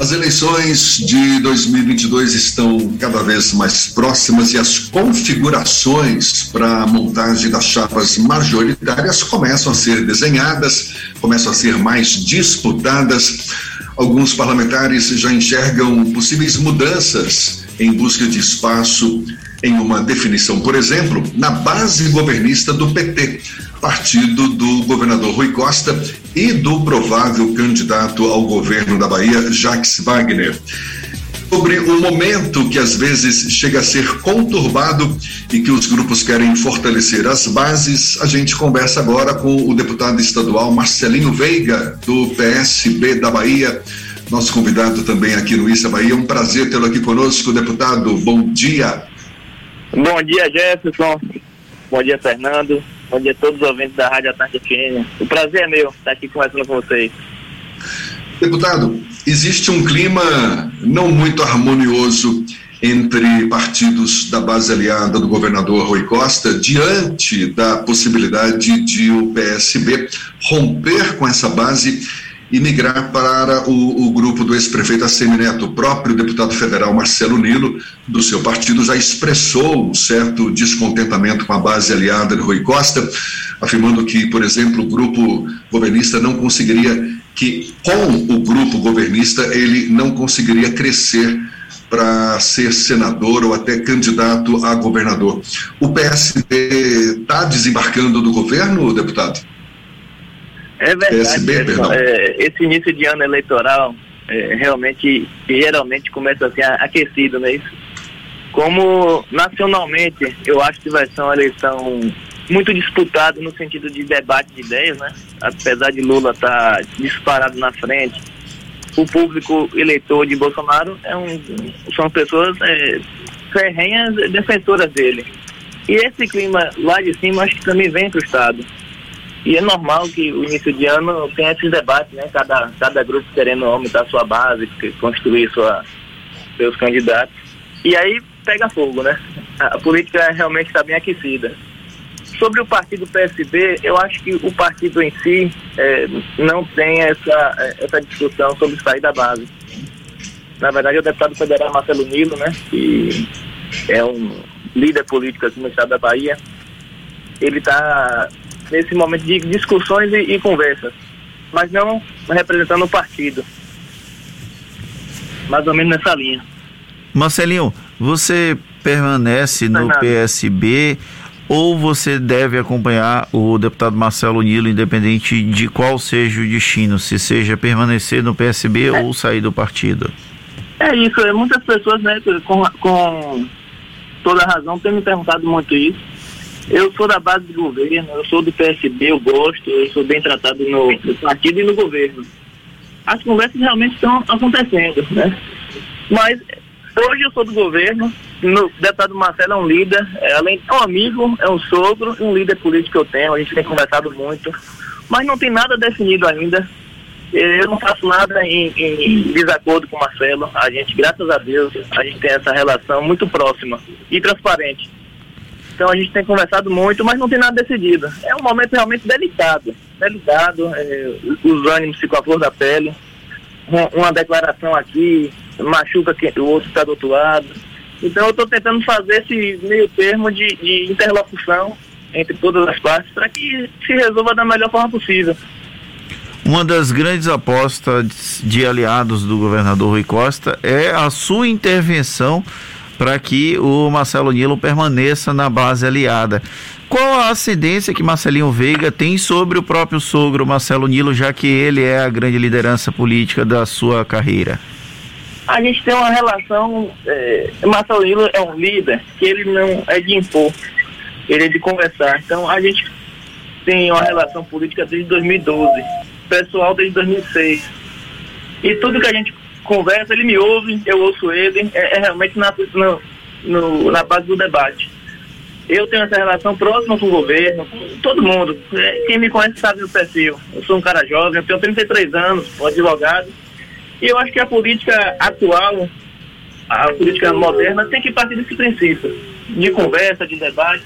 As eleições de 2022 estão cada vez mais próximas e as configurações para a montagem das chapas majoritárias começam a ser desenhadas, começam a ser mais disputadas. Alguns parlamentares já enxergam possíveis mudanças em busca de espaço em uma definição, por exemplo, na base governista do PT, partido do governador Rui Costa e do provável candidato ao governo da Bahia, Jacques Wagner. Sobre o momento que às vezes chega a ser conturbado e que os grupos querem fortalecer as bases, a gente conversa agora com o deputado estadual Marcelinho Veiga, do PSB da Bahia nosso convidado também aqui no Issa Bahia. É um prazer tê-lo aqui conosco, deputado. Bom dia. Bom dia, Jefferson. Bom dia, Fernando. Bom dia a todos os ouvintes da Rádio Atlântica FM. O prazer é meu estar aqui conversando com vocês. Deputado, existe um clima não muito harmonioso entre partidos da base aliada do governador Rui Costa diante da possibilidade de o PSB romper com essa base e migrar para o, o grupo do ex-prefeito Assemineto. O próprio deputado federal Marcelo Nilo, do seu partido, já expressou um certo descontentamento com a base aliada de Rui Costa, afirmando que, por exemplo, o grupo governista não conseguiria, que com o grupo governista ele não conseguiria crescer para ser senador ou até candidato a governador. O PSD está desembarcando do governo, deputado? É verdade. é, esse início de ano eleitoral é, realmente, geralmente começa assim aquecido, não é isso? Como nacionalmente, eu acho que vai ser uma eleição muito disputada no sentido de debate de ideias, né? Apesar de Lula estar tá disparado na frente, o público eleitor de Bolsonaro é um, são pessoas é, ferrenhas defensoras dele. E esse clima lá de cima acho que também vem para o Estado. E é normal que o início de ano tenha esses debates, né? Cada, cada grupo querendo aumentar sua base, construir sua, seus candidatos. E aí pega fogo, né? A política realmente está bem aquecida. Sobre o partido PSB, eu acho que o partido em si é, não tem essa, essa discussão sobre sair da base. Na verdade, o deputado federal Marcelo Nilo, né? Que é um líder político aqui no estado da Bahia, ele está nesse momento de discussões e, e conversas, mas não representando o partido. Mais ou menos nessa linha. Marcelinho, você permanece no PSB ou você deve acompanhar o deputado Marcelo Nilo, independente de qual seja o destino, se seja permanecer no PSB é. ou sair do partido? É isso, é, muitas pessoas, né, com, com toda razão, têm me perguntado muito isso. Eu sou da base do governo, eu sou do PSB, eu gosto, eu sou bem tratado no, no partido e no governo. As conversas realmente estão acontecendo, né? Mas hoje eu sou do governo, o deputado Marcelo é um líder, é, além é um amigo, é um sogro, um líder político que eu tenho, a gente tem conversado muito, mas não tem nada definido ainda. Eu não faço nada em, em desacordo com o Marcelo. A gente, graças a Deus, a gente tem essa relação muito próxima e transparente. Então a gente tem conversado muito, mas não tem nada decidido. É um momento realmente delicado. Delicado, é, os ânimos ficam à flor da pele. Uma, uma declaração aqui machuca quem, o outro está do outro lado. Então eu estou tentando fazer esse meio termo de, de interlocução entre todas as partes para que se resolva da melhor forma possível. Uma das grandes apostas de aliados do governador Rui Costa é a sua intervenção para que o Marcelo Nilo permaneça na base aliada. Qual a ascendência que Marcelinho Veiga tem sobre o próprio sogro Marcelo Nilo, já que ele é a grande liderança política da sua carreira? A gente tem uma relação. É, Marcelo Nilo é um líder que ele não é de impor, ele é de conversar. Então a gente tem uma relação política desde 2012, pessoal desde 2006. E tudo que a gente conversa, ele me ouve, eu ouço ele, é, é realmente na, no, no, na base do debate. Eu tenho essa relação próxima com o governo, com todo mundo. É, quem me conhece sabe do perfil. Eu sou um cara jovem, eu tenho 33 anos, advogado. E eu acho que a política atual, a política moderna, tem que partir desse princípio de conversa, de debate.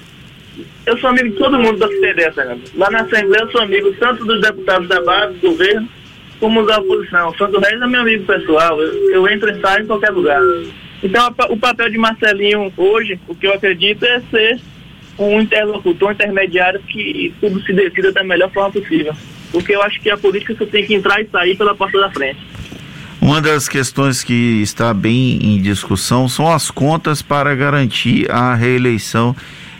Eu sou amigo de todo mundo da CPD, Fernando. Lá na Assembleia eu sou amigo tanto dos deputados da base, do governo, como usar a oposição. Sandro Reis é meu amigo pessoal, eu, eu entro e saio em qualquer lugar. Então, a, o papel de Marcelinho hoje, o que eu acredito é ser um interlocutor, um intermediário que tudo se decida da melhor forma possível. Porque eu acho que a política você tem que entrar e sair pela porta da frente. Uma das questões que está bem em discussão são as contas para garantir a reeleição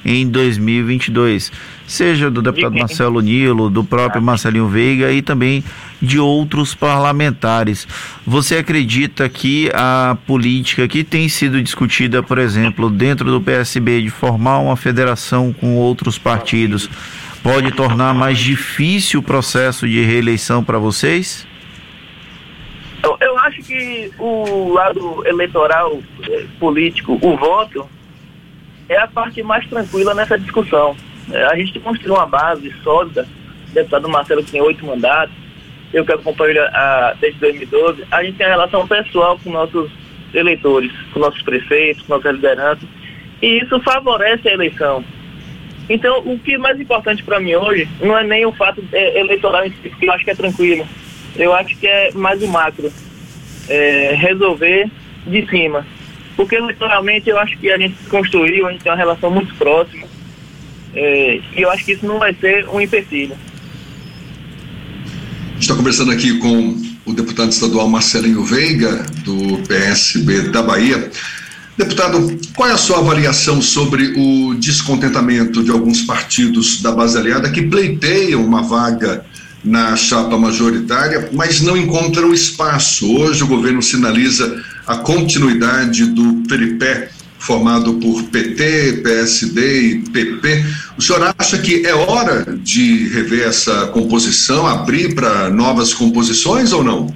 em 2022, seja do deputado Marcelo Nilo, do próprio ah. Marcelinho Veiga e também de outros parlamentares. Você acredita que a política que tem sido discutida, por exemplo, dentro do PSB, de formar uma federação com outros partidos, pode tornar mais difícil o processo de reeleição para vocês? Eu, eu acho que o lado eleitoral eh, político, o voto, é a parte mais tranquila nessa discussão. É, a gente construiu uma base sólida, o deputado Marcelo tem oito mandatos, eu que acompanho a, desde 2012, a gente tem uma relação pessoal com nossos eleitores, com nossos prefeitos, com nossas lideranças, e isso favorece a eleição. Então, o que é mais importante para mim hoje não é nem o fato é, eleitoral em si, que eu acho que é tranquilo. Eu acho que é mais o macro. É, resolver de cima. Porque eleitoralmente eu acho que a gente construiu, a gente tem uma relação muito próxima. É, e eu acho que isso não vai ser um empecilho. Está conversando aqui com o deputado estadual Marcelinho Veiga, do PSB da Bahia. Deputado, qual é a sua avaliação sobre o descontentamento de alguns partidos da base aliada que pleiteiam uma vaga na chapa majoritária, mas não encontram espaço? Hoje o governo sinaliza a continuidade do peripé formado por PT, PSD e PP. O senhor acha que é hora de rever essa composição, abrir para novas composições ou não?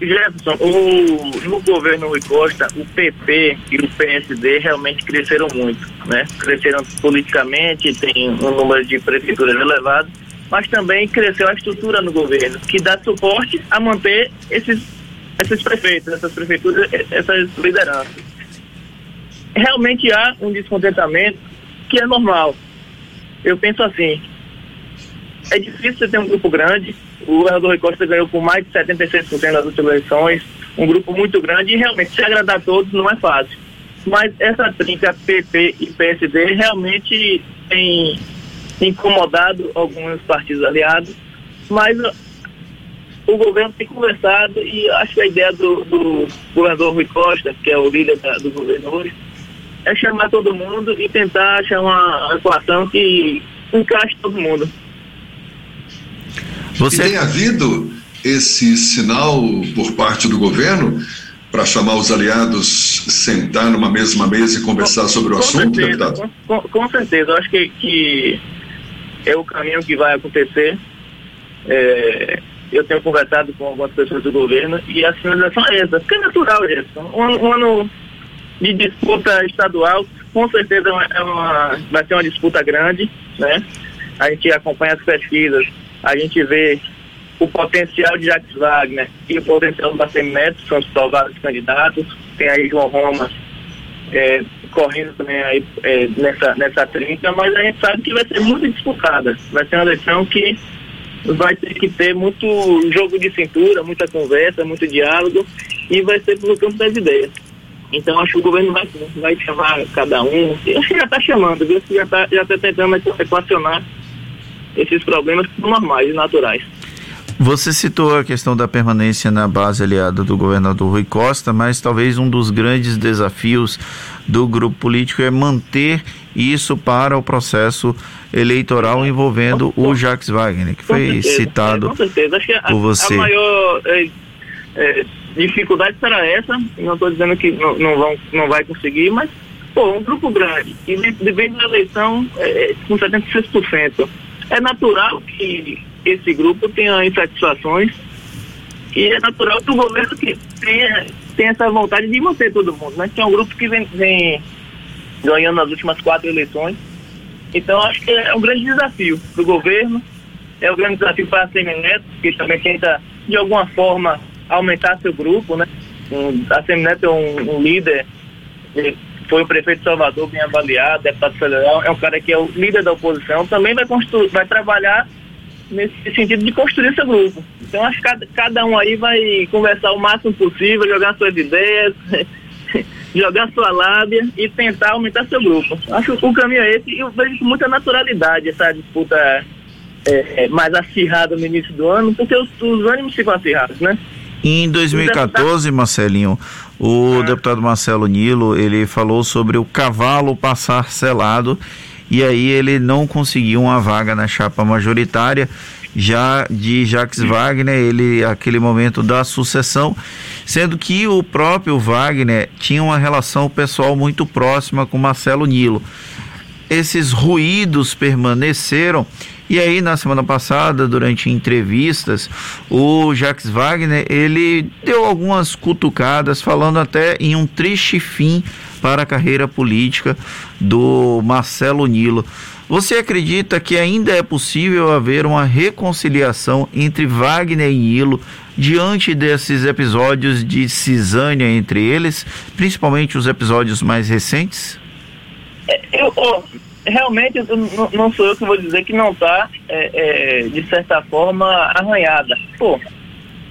Jefferson, o, no governo Rui Costa, o PP e o PSD realmente cresceram muito, né? Cresceram politicamente, tem um número de prefeituras elevado, mas também cresceu a estrutura no governo, que dá suporte a manter esses, esses prefeitos, essas prefeituras, essas lideranças realmente há um descontentamento que é normal. Eu penso assim, é difícil você ter um grupo grande, o governador Rui Costa ganhou por mais de 76% das últimas eleições, um grupo muito grande, e realmente se agradar a todos não é fácil. Mas essa trinca PP e PSD realmente tem incomodado alguns partidos aliados, mas o governo tem conversado e acho que a ideia do, do governador Rui Costa, que é o líder da, dos governadores, é chamar todo mundo e tentar achar uma equação que encaixe todo mundo. Você... E tem havido esse sinal por parte do governo para chamar os aliados, sentar numa mesma mesa e conversar com, sobre o assunto, certeza, deputado? Com, com, certeza, eu acho que, que é o caminho que vai acontecer. É, eu tenho conversado com algumas pessoas do governo e a sinalização é essa, porque é natural, Gerson. Um, um ano de disputa estadual, com certeza é uma, vai ser uma disputa grande, né? A gente acompanha as pesquisas, a gente vê o potencial de Jacques Wagner e o potencial do Neto, são os prováveis candidatos. Tem aí João Roma é, correndo também aí é, nessa, nessa trinca, mas a gente sabe que vai ser muito disputada. Vai ser uma eleição que vai ter que ter muito jogo de cintura, muita conversa, muito diálogo e vai ser pelo campo das ideias. Então acho que o governo vai, vai chamar cada um. Acho que já está chamando, viu? Já está já tá tentando equacionar esses problemas normais e naturais. Você citou a questão da permanência na base aliada do governador Rui Costa, mas talvez um dos grandes desafios do grupo político é manter isso para o processo eleitoral envolvendo o Jacques Wagner, que foi certeza, citado é, a, por você. A maior é, é, dificuldade será essa, não estou dizendo que não, não, vão, não vai conseguir, mas, pô, um grupo grande, e depende da eleição é, com 76%. É natural que esse grupo tenha insatisfações e é natural que o governo tenha, tenha essa vontade de manter todo mundo, né? Que é um grupo que vem, vem ganhando nas últimas quatro eleições. Então, acho que é um grande desafio para o governo, é um grande desafio para a Semineto, que também tenta, de alguma forma, aumentar seu grupo, né? A Semineto é um, um líder, foi o prefeito de Salvador bem avaliado, deputado federal, é um cara que é o líder da oposição, também vai, vai trabalhar nesse sentido de construir seu grupo, Então acho que cada, cada um aí vai conversar o máximo possível, jogar suas ideias, jogar sua lábia e tentar aumentar seu grupo. Acho que o caminho é esse e eu vejo com muita naturalidade essa disputa é, é mais acirrada no início do ano, porque os, os ânimos ficam acirrados, né? Em 2014, Marcelinho, o ah. deputado Marcelo Nilo, ele falou sobre o cavalo passar selado e aí ele não conseguiu uma vaga na chapa majoritária. Já de Jacques Wagner, ele aquele momento da sucessão, sendo que o próprio Wagner tinha uma relação pessoal muito próxima com Marcelo Nilo. Esses ruídos permaneceram. E aí, na semana passada, durante entrevistas, o Jacques Wagner, ele deu algumas cutucadas, falando até em um triste fim para a carreira política do Marcelo Nilo. Você acredita que ainda é possível haver uma reconciliação entre Wagner e Nilo diante desses episódios de cisânia entre eles, principalmente os episódios mais recentes? É, eu, oh, realmente não, não sou eu que vou dizer que não está, é, é, de certa forma, arranhada. Pô,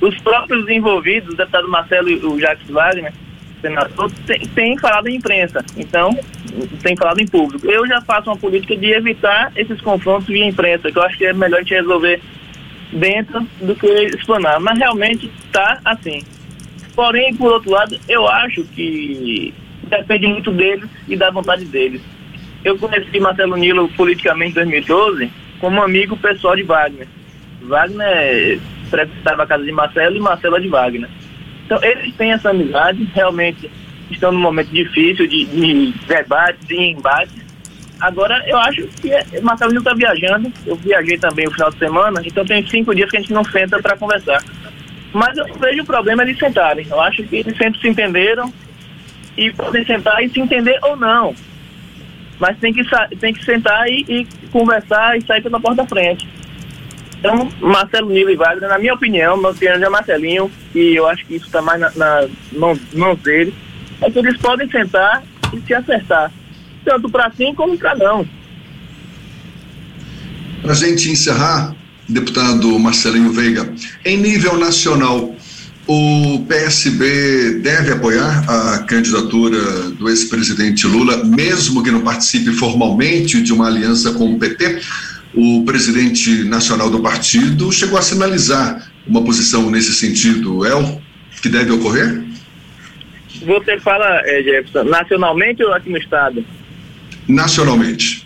os próprios envolvidos, o deputado Marcelo e o Jacques Wagner, senador, tem, tem falado em imprensa, então, tem falado em público. Eu já faço uma política de evitar esses confrontos via imprensa, que eu acho que é melhor a gente resolver dentro do que explanar. Mas realmente está assim. Porém, por outro lado, eu acho que depende muito deles e da vontade deles. Eu conheci Marcelo Nilo politicamente em 2012 como amigo pessoal de Wagner. Wagner frequentava a casa de Marcelo e Marcelo é de Wagner. Então, eles têm essa amizade, realmente estão num momento difícil de, de debates e embates. Agora, eu acho que é, Marcelo Nilo está viajando, eu viajei também o final de semana, então tem cinco dias que a gente não senta para conversar. Mas eu vejo o problema eles sentarem. Eu acho que eles sempre se entenderam e podem sentar e se entender ou não. Mas tem que, tem que sentar e, e conversar e sair pela porta da frente. Então, Marcelo Nilo e Wagner, na minha opinião, meu opinião é Marcelinho, e eu acho que isso está mais na, na mão, mãos dele, é que eles podem sentar e se acertar, tanto para sim como para não. Para a gente encerrar, deputado Marcelinho Veiga, em nível nacional, o PSB deve apoiar a candidatura do ex-presidente Lula, mesmo que não participe formalmente de uma aliança com o PT? O presidente nacional do partido chegou a sinalizar uma posição nesse sentido. É o que deve ocorrer? Você fala, é, Jefferson, nacionalmente ou aqui no Estado? Nacionalmente.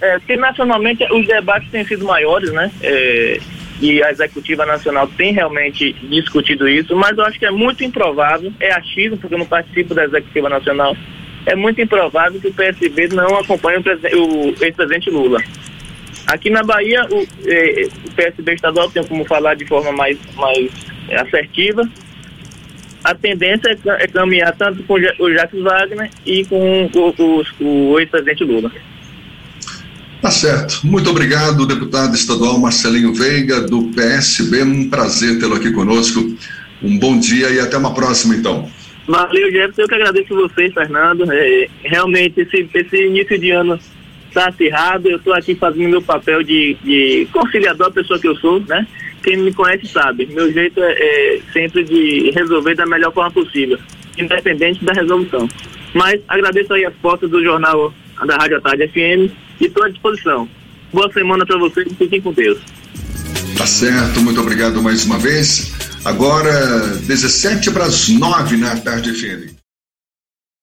É, porque nacionalmente os debates têm sido maiores, né? É, e a Executiva Nacional tem realmente discutido isso, mas eu acho que é muito improvável, é achismo, porque eu não participo da Executiva Nacional, é muito improvável que o PSB não acompanhe o, o ex-presidente Lula. Aqui na Bahia, o, eh, o PSB estadual tem como falar de forma mais, mais assertiva. A tendência é, é caminhar tanto com o Jacques Wagner e com o, o, o ex-presidente Lula. Tá certo. Muito obrigado, deputado estadual Marcelinho Veiga, do PSB. Um prazer tê-lo aqui conosco. Um bom dia e até uma próxima, então. Valeu, Jefferson. Eu que agradeço vocês, Fernando. É, realmente, esse, esse início de ano está acirrado, eu estou aqui fazendo meu papel de, de conciliador, a pessoa que eu sou, né? Quem me conhece sabe, meu jeito é, é sempre de resolver da melhor forma possível, independente da resolução. Mas agradeço aí as portas do jornal da Rádio Tarde FM e estou à disposição. Boa semana para vocês e fiquem com Deus. Tá certo, muito obrigado mais uma vez. Agora, 17 para as 9 na Tarde FM.